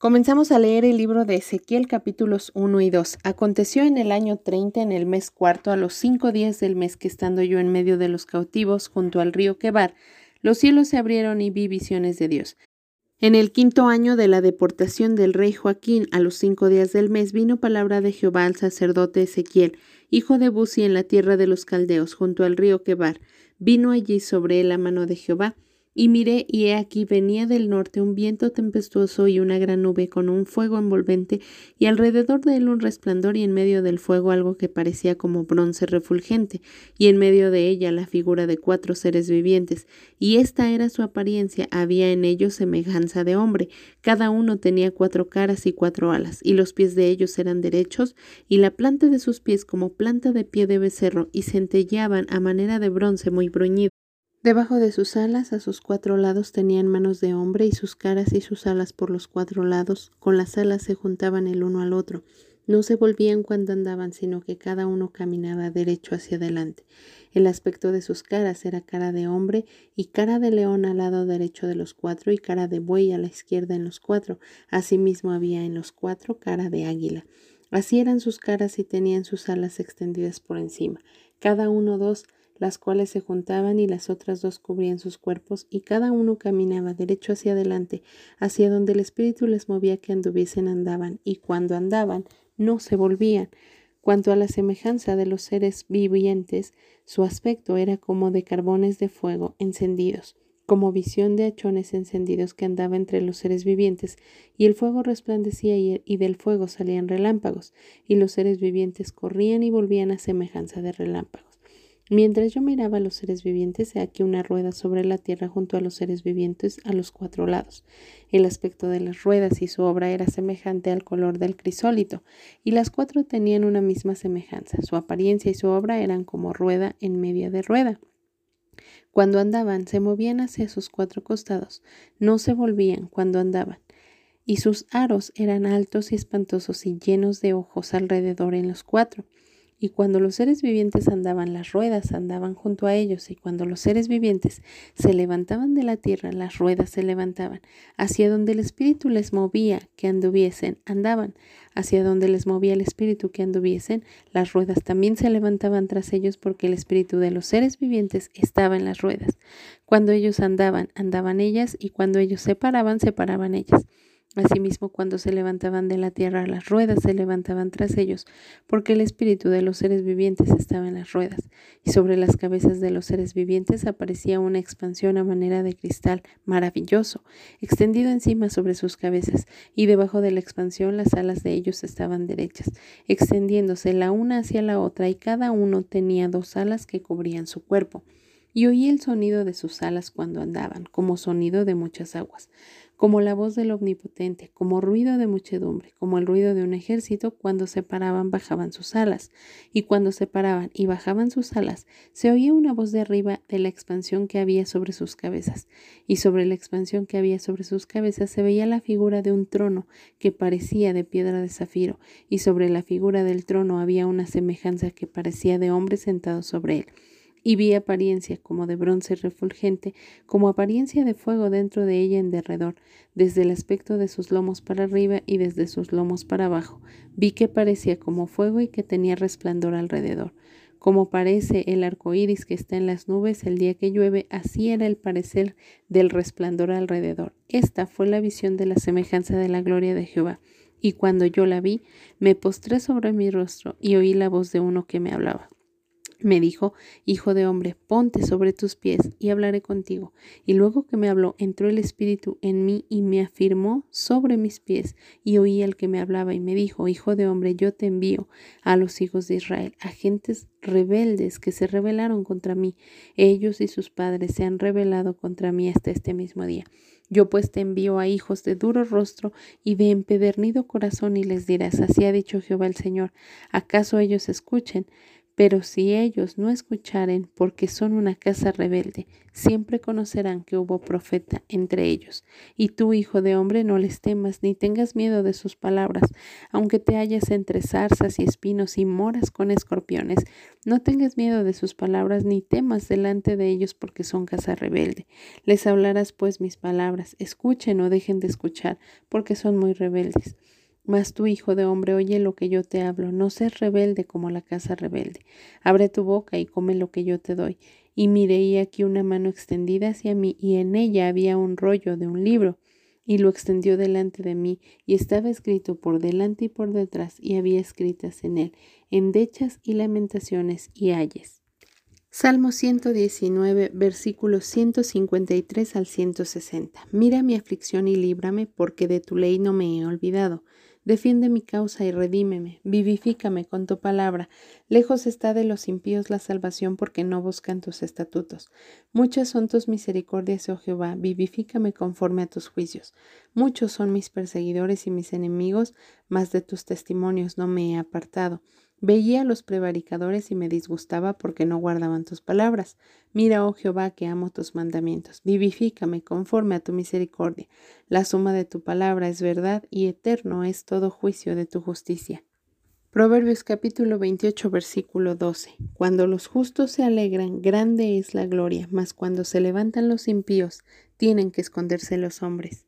Comenzamos a leer el libro de Ezequiel capítulos 1 y 2. Aconteció en el año 30, en el mes cuarto, a los cinco días del mes que estando yo en medio de los cautivos junto al río Quebar, los cielos se abrieron y vi visiones de Dios. En el quinto año de la deportación del rey Joaquín, a los cinco días del mes, vino palabra de Jehová al sacerdote Ezequiel, hijo de Buzi, en la tierra de los caldeos, junto al río Quebar. Vino allí sobre él la mano de Jehová, y miré, y he aquí venía del norte un viento tempestuoso y una gran nube con un fuego envolvente, y alrededor de él un resplandor, y en medio del fuego algo que parecía como bronce refulgente, y en medio de ella la figura de cuatro seres vivientes, y esta era su apariencia, había en ellos semejanza de hombre, cada uno tenía cuatro caras y cuatro alas, y los pies de ellos eran derechos, y la planta de sus pies como planta de pie de becerro, y centelleaban a manera de bronce muy bruñido. Debajo de sus alas, a sus cuatro lados, tenían manos de hombre y sus caras y sus alas por los cuatro lados, con las alas se juntaban el uno al otro. No se volvían cuando andaban, sino que cada uno caminaba derecho hacia adelante. El aspecto de sus caras era cara de hombre y cara de león al lado derecho de los cuatro y cara de buey a la izquierda en los cuatro. Asimismo había en los cuatro cara de águila. Así eran sus caras y tenían sus alas extendidas por encima, cada uno dos las cuales se juntaban y las otras dos cubrían sus cuerpos, y cada uno caminaba derecho hacia adelante, hacia donde el espíritu les movía que anduviesen andaban, y cuando andaban no se volvían. Cuanto a la semejanza de los seres vivientes, su aspecto era como de carbones de fuego encendidos, como visión de hachones encendidos que andaba entre los seres vivientes, y el fuego resplandecía y del fuego salían relámpagos, y los seres vivientes corrían y volvían a semejanza de relámpagos. Mientras yo miraba a los seres vivientes, he aquí una rueda sobre la tierra junto a los seres vivientes a los cuatro lados. El aspecto de las ruedas y su obra era semejante al color del crisólito, y las cuatro tenían una misma semejanza. Su apariencia y su obra eran como rueda en media de rueda. Cuando andaban, se movían hacia sus cuatro costados, no se volvían cuando andaban y sus aros eran altos y espantosos y llenos de ojos alrededor en los cuatro. Y cuando los seres vivientes andaban, las ruedas andaban junto a ellos, y cuando los seres vivientes se levantaban de la tierra, las ruedas se levantaban. Hacia donde el Espíritu les movía que anduviesen, andaban. Hacia donde les movía el Espíritu que anduviesen, las ruedas también se levantaban tras ellos, porque el Espíritu de los seres vivientes estaba en las ruedas. Cuando ellos andaban, andaban ellas, y cuando ellos se paraban, se paraban ellas. Asimismo, cuando se levantaban de la tierra, las ruedas se levantaban tras ellos, porque el espíritu de los seres vivientes estaba en las ruedas, y sobre las cabezas de los seres vivientes aparecía una expansión a manera de cristal maravilloso, extendido encima sobre sus cabezas, y debajo de la expansión las alas de ellos estaban derechas, extendiéndose la una hacia la otra, y cada uno tenía dos alas que cubrían su cuerpo. Y oí el sonido de sus alas cuando andaban, como sonido de muchas aguas como la voz del Omnipotente, como ruido de muchedumbre, como el ruido de un ejército, cuando se paraban bajaban sus alas, y cuando se paraban y bajaban sus alas, se oía una voz de arriba de la expansión que había sobre sus cabezas, y sobre la expansión que había sobre sus cabezas se veía la figura de un trono que parecía de piedra de zafiro, y sobre la figura del trono había una semejanza que parecía de hombre sentado sobre él y vi apariencia como de bronce refulgente, como apariencia de fuego dentro de ella en derredor, desde el aspecto de sus lomos para arriba y desde sus lomos para abajo. Vi que parecía como fuego y que tenía resplandor alrededor. Como parece el arco iris que está en las nubes el día que llueve, así era el parecer del resplandor alrededor. Esta fue la visión de la semejanza de la gloria de Jehová. Y cuando yo la vi, me postré sobre mi rostro y oí la voz de uno que me hablaba. Me dijo, Hijo de hombre, ponte sobre tus pies y hablaré contigo. Y luego que me habló, entró el Espíritu en mí y me afirmó sobre mis pies. Y oí al que me hablaba y me dijo, Hijo de hombre, yo te envío a los hijos de Israel, a gentes rebeldes que se rebelaron contra mí. Ellos y sus padres se han rebelado contra mí hasta este mismo día. Yo pues te envío a hijos de duro rostro y de empedernido corazón y les dirás, así ha dicho Jehová el Señor, ¿acaso ellos escuchen? Pero si ellos no escucharen, porque son una casa rebelde, siempre conocerán que hubo profeta entre ellos. Y tú, hijo de hombre, no les temas, ni tengas miedo de sus palabras, aunque te halles entre zarzas y espinos y moras con escorpiones. No tengas miedo de sus palabras, ni temas delante de ellos, porque son casa rebelde. Les hablarás pues mis palabras, escuchen o dejen de escuchar, porque son muy rebeldes. Mas tú, hijo de hombre, oye lo que yo te hablo, no seas rebelde como la casa rebelde. Abre tu boca y come lo que yo te doy. Y miré aquí una mano extendida hacia mí, y en ella había un rollo de un libro. Y lo extendió delante de mí, y estaba escrito por delante y por detrás, y había escritas en él, endechas y lamentaciones y ayes. Salmo 119, versículos 153 al 160. Mira mi aflicción y líbrame, porque de tu ley no me he olvidado. Defiende mi causa y redímeme, vivifícame con tu palabra. Lejos está de los impíos la salvación porque no buscan tus estatutos. Muchas son tus misericordias, oh Jehová, vivifícame conforme a tus juicios. Muchos son mis perseguidores y mis enemigos, mas de tus testimonios no me he apartado. Veía a los prevaricadores y me disgustaba porque no guardaban tus palabras. Mira, oh Jehová, que amo tus mandamientos. Vivifícame conforme a tu misericordia. La suma de tu palabra es verdad y eterno es todo juicio de tu justicia. Proverbios capítulo 28 versículo 12. Cuando los justos se alegran, grande es la gloria, mas cuando se levantan los impíos, tienen que esconderse los hombres.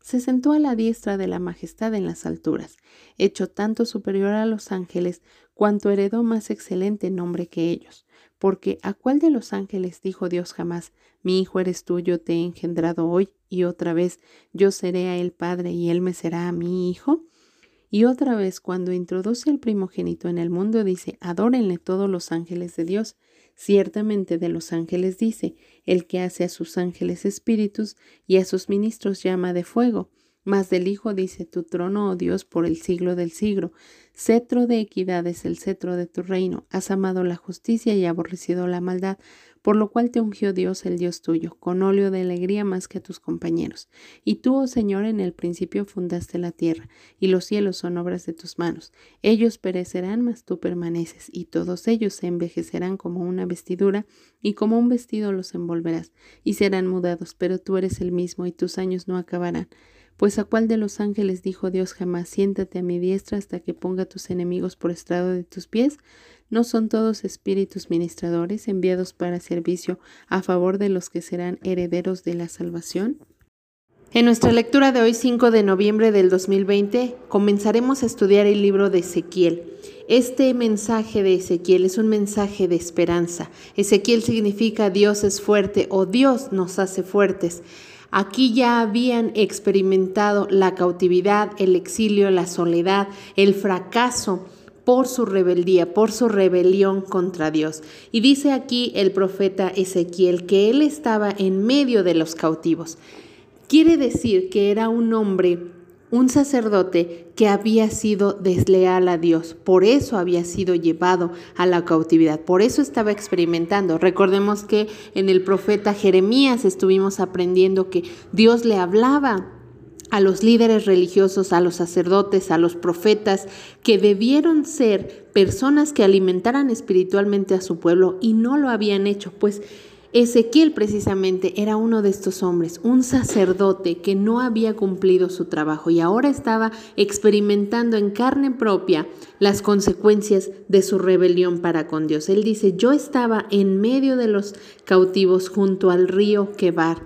se sentó a la diestra de la majestad en las alturas, hecho tanto superior a los ángeles cuanto heredó más excelente nombre que ellos. Porque ¿a cuál de los ángeles dijo Dios jamás, mi hijo eres tú, yo te he engendrado hoy, y otra vez yo seré a él padre y él me será a mi hijo? Y otra vez cuando introduce al primogénito en el mundo dice, adórenle todos los ángeles de Dios. Ciertamente de los ángeles dice, el que hace a sus ángeles espíritus y a sus ministros llama de fuego. Mas del Hijo dice, tu trono, oh Dios, por el siglo del siglo. Cetro de equidad es el cetro de tu reino. Has amado la justicia y aborrecido la maldad por lo cual te ungió Dios el Dios tuyo, con óleo de alegría más que a tus compañeros. Y tú, oh Señor, en el principio fundaste la tierra, y los cielos son obras de tus manos. Ellos perecerán, mas tú permaneces, y todos ellos se envejecerán como una vestidura, y como un vestido los envolverás, y serán mudados, pero tú eres el mismo, y tus años no acabarán. Pues a cuál de los ángeles dijo Dios jamás, siéntate a mi diestra hasta que ponga tus enemigos por estrado de tus pies? ¿No son todos espíritus ministradores enviados para servicio a favor de los que serán herederos de la salvación? En nuestra lectura de hoy, 5 de noviembre del 2020, comenzaremos a estudiar el libro de Ezequiel. Este mensaje de Ezequiel es un mensaje de esperanza. Ezequiel significa Dios es fuerte o Dios nos hace fuertes. Aquí ya habían experimentado la cautividad, el exilio, la soledad, el fracaso por su rebeldía, por su rebelión contra Dios. Y dice aquí el profeta Ezequiel que él estaba en medio de los cautivos. Quiere decir que era un hombre, un sacerdote que había sido desleal a Dios, por eso había sido llevado a la cautividad, por eso estaba experimentando. Recordemos que en el profeta Jeremías estuvimos aprendiendo que Dios le hablaba a los líderes religiosos, a los sacerdotes, a los profetas, que debieron ser personas que alimentaran espiritualmente a su pueblo y no lo habían hecho, pues Ezequiel precisamente era uno de estos hombres, un sacerdote que no había cumplido su trabajo y ahora estaba experimentando en carne propia las consecuencias de su rebelión para con Dios. Él dice, yo estaba en medio de los cautivos junto al río Quebar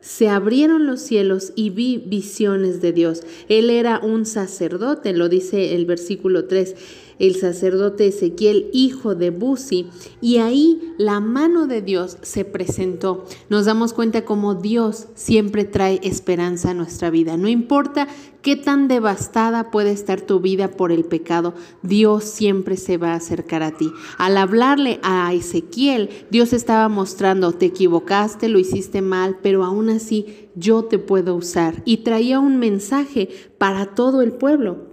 se abrieron los cielos y vi visiones de Dios. Él era un sacerdote, lo dice el versículo 3. El sacerdote Ezequiel, hijo de Buzi, y ahí la mano de Dios se presentó. Nos damos cuenta cómo Dios siempre trae esperanza a nuestra vida. No importa qué tan devastada puede estar tu vida por el pecado, Dios siempre se va a acercar a ti. Al hablarle a Ezequiel, Dios estaba mostrando, te equivocaste, lo hiciste mal, pero aún así yo te puedo usar. Y traía un mensaje para todo el pueblo.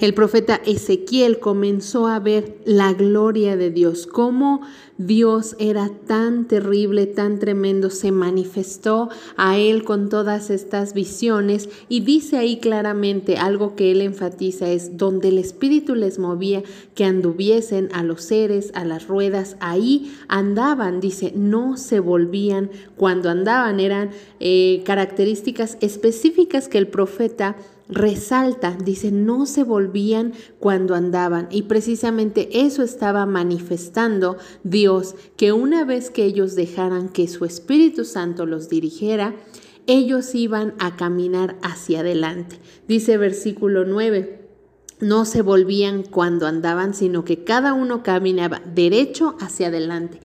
El profeta Ezequiel comenzó a ver la gloria de Dios, cómo Dios era tan terrible, tan tremendo, se manifestó a él con todas estas visiones y dice ahí claramente algo que él enfatiza es donde el Espíritu les movía que anduviesen a los seres, a las ruedas, ahí andaban, dice, no se volvían cuando andaban, eran eh, características específicas que el profeta resalta, dice, no se volvían cuando andaban. Y precisamente eso estaba manifestando Dios, que una vez que ellos dejaran que su Espíritu Santo los dirigiera, ellos iban a caminar hacia adelante. Dice versículo 9. No se volvían cuando andaban, sino que cada uno caminaba derecho hacia adelante.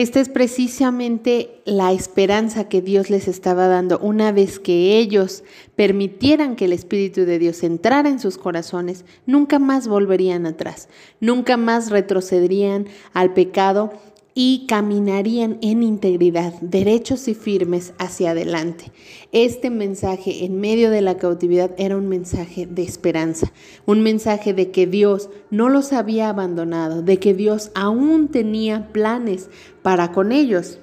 Esta es precisamente la esperanza que Dios les estaba dando una vez que ellos permitieran que el Espíritu de Dios entrara en sus corazones, nunca más volverían atrás, nunca más retrocederían al pecado y caminarían en integridad, derechos y firmes hacia adelante. Este mensaje en medio de la cautividad era un mensaje de esperanza, un mensaje de que Dios no los había abandonado, de que Dios aún tenía planes para con ellos.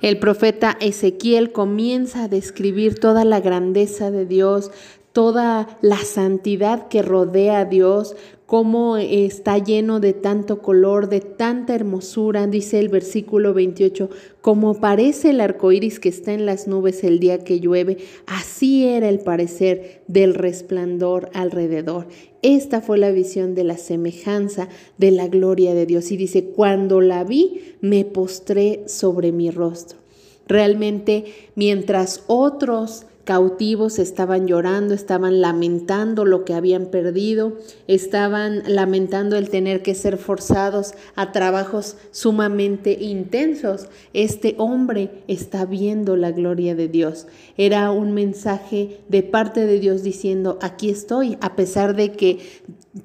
El profeta Ezequiel comienza a describir toda la grandeza de Dios, toda la santidad que rodea a Dios, cómo está lleno de tanto color, de tanta hermosura, dice el versículo 28, como parece el arco iris que está en las nubes el día que llueve, así era el parecer del resplandor alrededor. Esta fue la visión de la semejanza de la gloria de Dios. Y dice, cuando la vi, me postré sobre mi rostro. Realmente, mientras otros cautivos estaban llorando, estaban lamentando lo que habían perdido, estaban lamentando el tener que ser forzados a trabajos sumamente intensos. Este hombre está viendo la gloria de Dios. Era un mensaje de parte de Dios diciendo, aquí estoy, a pesar de que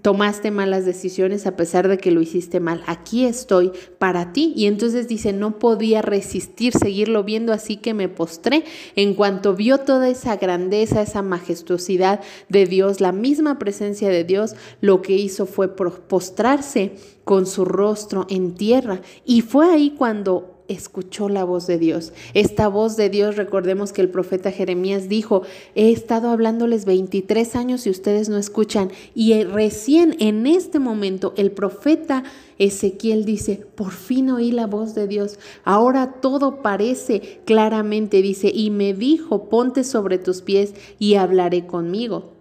tomaste malas decisiones a pesar de que lo hiciste mal. Aquí estoy para ti. Y entonces dice, no podía resistir seguirlo viendo, así que me postré. En cuanto vio toda esa grandeza, esa majestuosidad de Dios, la misma presencia de Dios, lo que hizo fue postrarse con su rostro en tierra. Y fue ahí cuando escuchó la voz de Dios. Esta voz de Dios, recordemos que el profeta Jeremías dijo, he estado hablándoles 23 años y ustedes no escuchan. Y recién en este momento el profeta Ezequiel dice, por fin oí la voz de Dios. Ahora todo parece claramente, dice, y me dijo, ponte sobre tus pies y hablaré conmigo.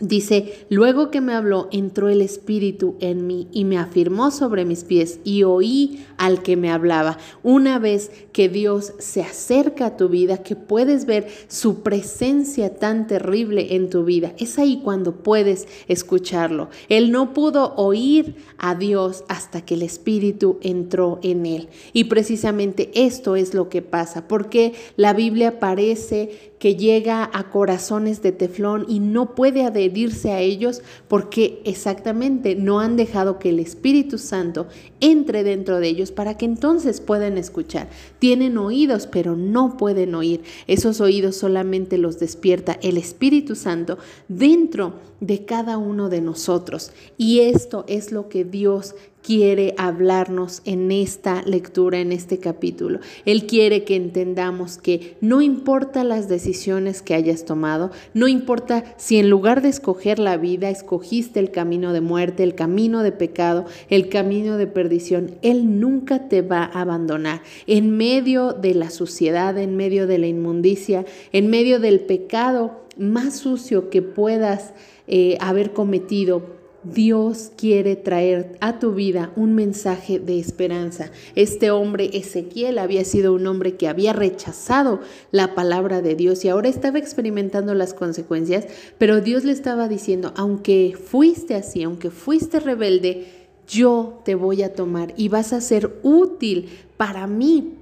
Dice, luego que me habló, entró el Espíritu en mí y me afirmó sobre mis pies y oí al que me hablaba. Una vez que Dios se acerca a tu vida, que puedes ver su presencia tan terrible en tu vida, es ahí cuando puedes escucharlo. Él no pudo oír a Dios hasta que el Espíritu entró en él. Y precisamente esto es lo que pasa, porque la Biblia parece que llega a corazones de teflón y no puede adherirse a ellos porque exactamente no han dejado que el Espíritu Santo entre dentro de ellos para que entonces puedan escuchar. Tienen oídos, pero no pueden oír. Esos oídos solamente los despierta el Espíritu Santo dentro de cada uno de nosotros. Y esto es lo que Dios quiere hablarnos en esta lectura, en este capítulo. Él quiere que entendamos que no importa las decisiones que hayas tomado, no importa si en lugar de escoger la vida, escogiste el camino de muerte, el camino de pecado, el camino de perdición, Él nunca te va a abandonar. En medio de la suciedad, en medio de la inmundicia, en medio del pecado más sucio que puedas eh, haber cometido, Dios quiere traer a tu vida un mensaje de esperanza. Este hombre Ezequiel había sido un hombre que había rechazado la palabra de Dios y ahora estaba experimentando las consecuencias, pero Dios le estaba diciendo, aunque fuiste así, aunque fuiste rebelde, yo te voy a tomar y vas a ser útil para mí.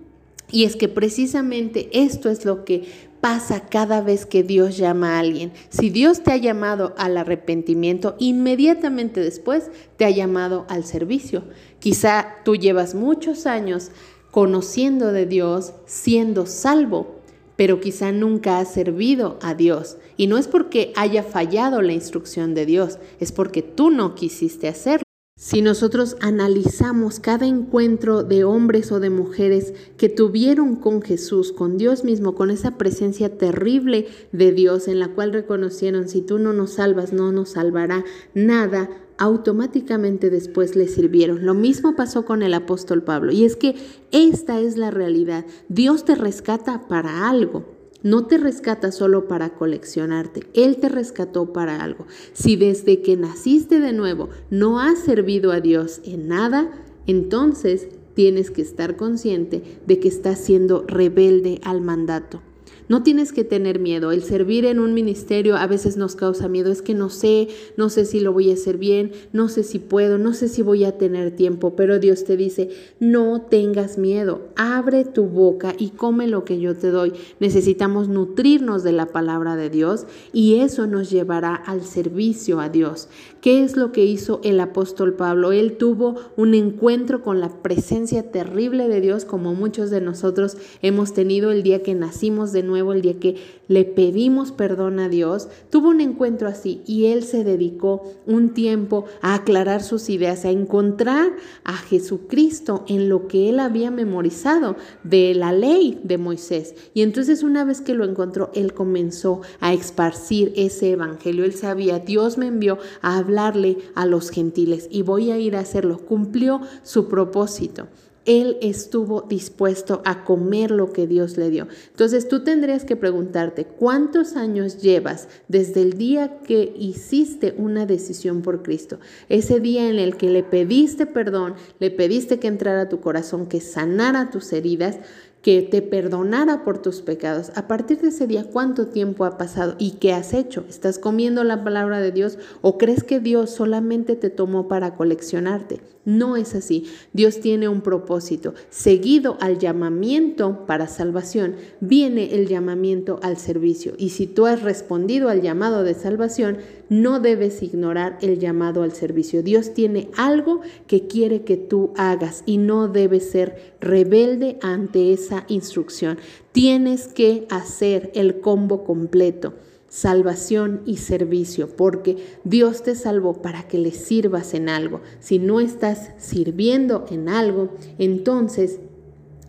Y es que precisamente esto es lo que pasa cada vez que Dios llama a alguien. Si Dios te ha llamado al arrepentimiento, inmediatamente después te ha llamado al servicio. Quizá tú llevas muchos años conociendo de Dios, siendo salvo, pero quizá nunca has servido a Dios. Y no es porque haya fallado la instrucción de Dios, es porque tú no quisiste hacerlo. Si nosotros analizamos cada encuentro de hombres o de mujeres que tuvieron con Jesús, con Dios mismo, con esa presencia terrible de Dios en la cual reconocieron, si tú no nos salvas, no nos salvará nada, automáticamente después le sirvieron. Lo mismo pasó con el apóstol Pablo. Y es que esta es la realidad. Dios te rescata para algo. No te rescata solo para coleccionarte, Él te rescató para algo. Si desde que naciste de nuevo no has servido a Dios en nada, entonces tienes que estar consciente de que estás siendo rebelde al mandato. No tienes que tener miedo. El servir en un ministerio a veces nos causa miedo. Es que no sé, no sé si lo voy a hacer bien, no sé si puedo, no sé si voy a tener tiempo. Pero Dios te dice, no tengas miedo. Abre tu boca y come lo que yo te doy. Necesitamos nutrirnos de la palabra de Dios y eso nos llevará al servicio a Dios. ¿Qué es lo que hizo el apóstol Pablo? Él tuvo un encuentro con la presencia terrible de Dios como muchos de nosotros hemos tenido el día que nacimos de el día que le pedimos perdón a Dios, tuvo un encuentro así y él se dedicó un tiempo a aclarar sus ideas, a encontrar a Jesucristo en lo que él había memorizado de la ley de Moisés. Y entonces una vez que lo encontró, él comenzó a esparcir ese evangelio. Él sabía, Dios me envió a hablarle a los gentiles y voy a ir a hacerlo. Cumplió su propósito él estuvo dispuesto a comer lo que Dios le dio. Entonces tú tendrías que preguntarte, ¿cuántos años llevas desde el día que hiciste una decisión por Cristo? Ese día en el que le pediste perdón, le pediste que entrara a tu corazón, que sanara tus heridas que te perdonara por tus pecados. A partir de ese día, ¿cuánto tiempo ha pasado y qué has hecho? ¿Estás comiendo la palabra de Dios o crees que Dios solamente te tomó para coleccionarte? No es así. Dios tiene un propósito. Seguido al llamamiento para salvación, viene el llamamiento al servicio. Y si tú has respondido al llamado de salvación, no debes ignorar el llamado al servicio. Dios tiene algo que quiere que tú hagas y no debes ser rebelde ante esa instrucción. Tienes que hacer el combo completo salvación y servicio, porque Dios te salvó para que le sirvas en algo. Si no estás sirviendo en algo, entonces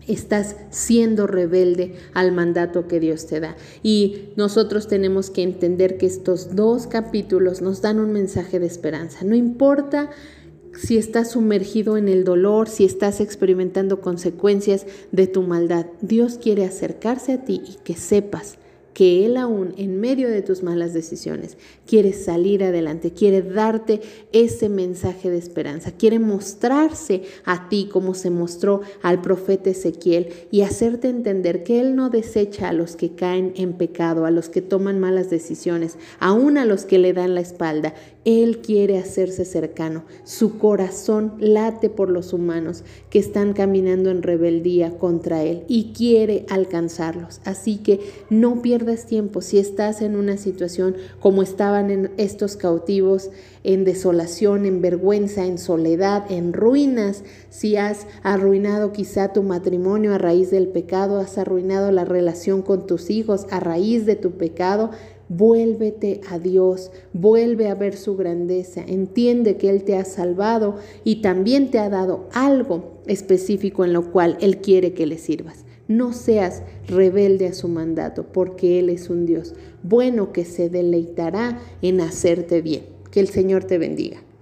estás siendo rebelde al mandato que Dios te da. Y nosotros tenemos que entender que estos dos capítulos nos dan un mensaje de esperanza. No importa si estás sumergido en el dolor, si estás experimentando consecuencias de tu maldad, Dios quiere acercarse a ti y que sepas que Él aún en medio de tus malas decisiones quiere salir adelante, quiere darte ese mensaje de esperanza, quiere mostrarse a ti como se mostró al profeta Ezequiel y hacerte entender que Él no desecha a los que caen en pecado, a los que toman malas decisiones, aún a los que le dan la espalda. Él quiere hacerse cercano. Su corazón late por los humanos que están caminando en rebeldía contra Él y quiere alcanzarlos. Así que no pierdas tiempo si estás en una situación como estaban en estos cautivos, en desolación, en vergüenza, en soledad, en ruinas, si has arruinado quizá tu matrimonio a raíz del pecado, has arruinado la relación con tus hijos a raíz de tu pecado, Vuélvete a Dios, vuelve a ver su grandeza, entiende que Él te ha salvado y también te ha dado algo específico en lo cual Él quiere que le sirvas. No seas rebelde a su mandato, porque Él es un Dios bueno que se deleitará en hacerte bien. Que el Señor te bendiga.